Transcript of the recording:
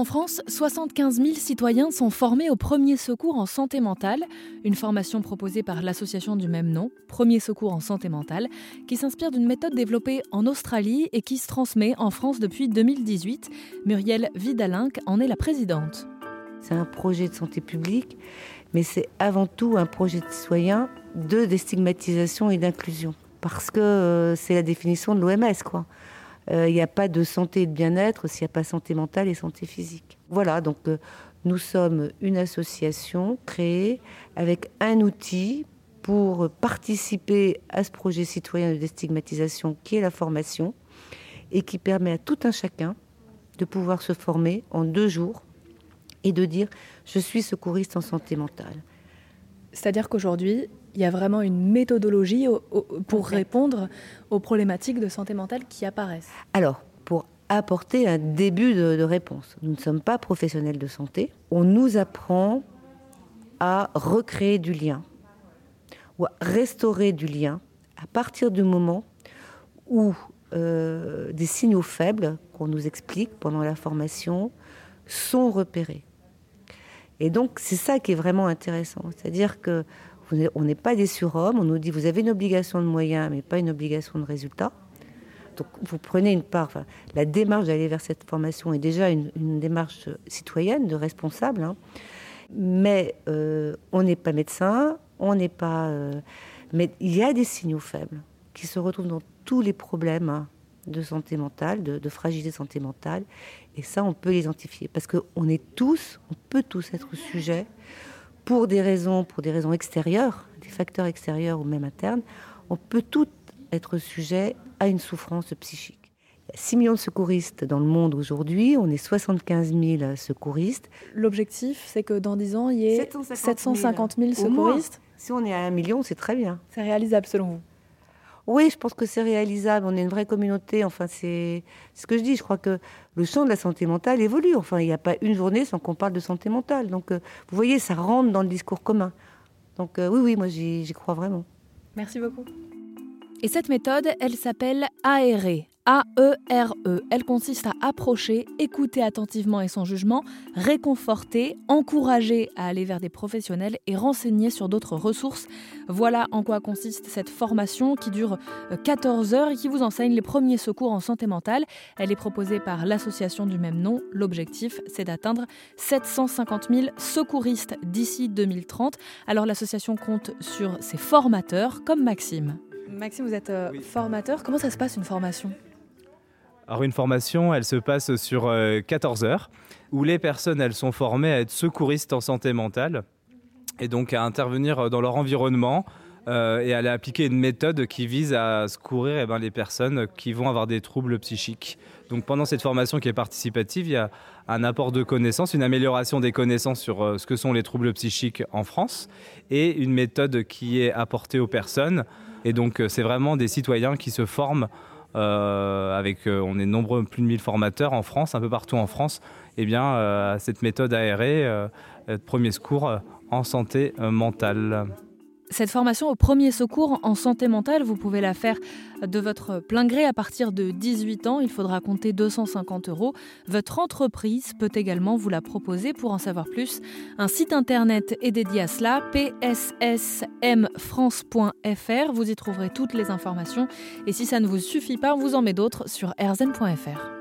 En France, 75 000 citoyens sont formés au premier secours en santé mentale, une formation proposée par l'association du même nom, Premier secours en santé mentale, qui s'inspire d'une méthode développée en Australie et qui se transmet en France depuis 2018. Muriel Vidalinck en est la présidente. C'est un projet de santé publique, mais c'est avant tout un projet de citoyen de déstigmatisation et d'inclusion. Parce que euh, c'est la définition de l'OMS, quoi. Euh, il n'y a pas de santé et de bien-être s'il n'y a pas santé mentale et santé physique. Voilà, donc euh, nous sommes une association créée avec un outil pour participer à ce projet citoyen de déstigmatisation qui est la formation et qui permet à tout un chacun de pouvoir se former en deux jours et de dire je suis secouriste en santé mentale. C'est-à-dire qu'aujourd'hui, il y a vraiment une méthodologie pour répondre aux problématiques de santé mentale qui apparaissent. Alors, pour apporter un début de, réponse, nous ne sommes pas professionnels de santé. On nous apprend à recréer du lien ou à restaurer du lien à partir du moment où euh, des signaux faibles qu'on nous explique pendant la formation sont repérés. Et donc, c'est ça qui est vraiment intéressant. C'est-à-dire que on n'est pas des surhommes. On nous dit vous avez une obligation de moyens, mais pas une obligation de résultats. Donc vous prenez une part. la démarche d'aller vers cette formation est déjà une, démarche citoyenne, de responsable. Hein. Mais euh, on n'est pas médecin, on n'est pas. Euh, mais il y a des signaux faibles qui se retrouvent dans tous les problèmes de santé mentale, de, de, fragilité santé mentale. Et ça, on peut l'identifier. Parce qu'on est tous, on peut tous être sujet pour des raisons, pour des raisons extérieures, des facteurs extérieurs ou même internes, on peut tout être sujet à une souffrance psychique. Il y a 6 millions de secouristes dans le monde aujourd'hui, on est 75 000 secouristes. L'objectif, c'est que dans 10 ans, il y ait 750 000, secouristes Si on est à 1 million, c'est très bien. C'est réalisable selon vous? Oui, je pense que c'est réalisable. On est une vraie communauté. Enfin, c'est ce que je dis. Je crois que le champ de la santé mentale évolue. Enfin, il n'y a pas une journée sans qu'on parle de santé mentale. Donc, euh, vous voyez, ça rentre dans le discours commun. Donc, euh, oui, oui, moi, j'y crois vraiment. Merci beaucoup. Et cette méthode, elle s'appelle aérer. A-E-R-E. -E. Elle consiste à approcher, écouter attentivement et son jugement, réconforter, encourager à aller vers des professionnels et renseigner sur d'autres ressources. Voilà en quoi consiste cette formation qui dure 14 euh, heures et qui vous enseigne les premiers secours en santé mentale. Elle est proposée par l'association du même nom. L'objectif, c'est d'atteindre 750 000 secouristes d'ici 2030. Alors l'association compte sur ses formateurs comme Maxime. Maxime, vous êtes euh, formateur. Comment ça se passe une formation? Alors une formation, elle se passe sur 14 euh, heures, où les personnes, elles sont formées à être secouristes en santé mentale, et donc à intervenir dans leur environnement, euh, et à appliquer une méthode qui vise à secourir eh ben, les personnes qui vont avoir des troubles psychiques. Donc pendant cette formation qui est participative, il y a un apport de connaissances, une amélioration des connaissances sur ce que sont les troubles psychiques en France, et une méthode qui est apportée aux personnes et donc, euh, c'est vraiment des citoyens qui se forment euh, avec, euh, on est nombreux, plus de 1000 formateurs en France, un peu partout en France, eh bien, à cette méthode aérée, premier secours en santé mentale. Cette formation au premier secours en santé mentale, vous pouvez la faire de votre plein gré à partir de 18 ans. Il faudra compter 250 euros. Votre entreprise peut également vous la proposer. Pour en savoir plus, un site internet est dédié à cela, pssmfrance.fr. Vous y trouverez toutes les informations. Et si ça ne vous suffit pas, vous en met d'autres sur erzen.fr.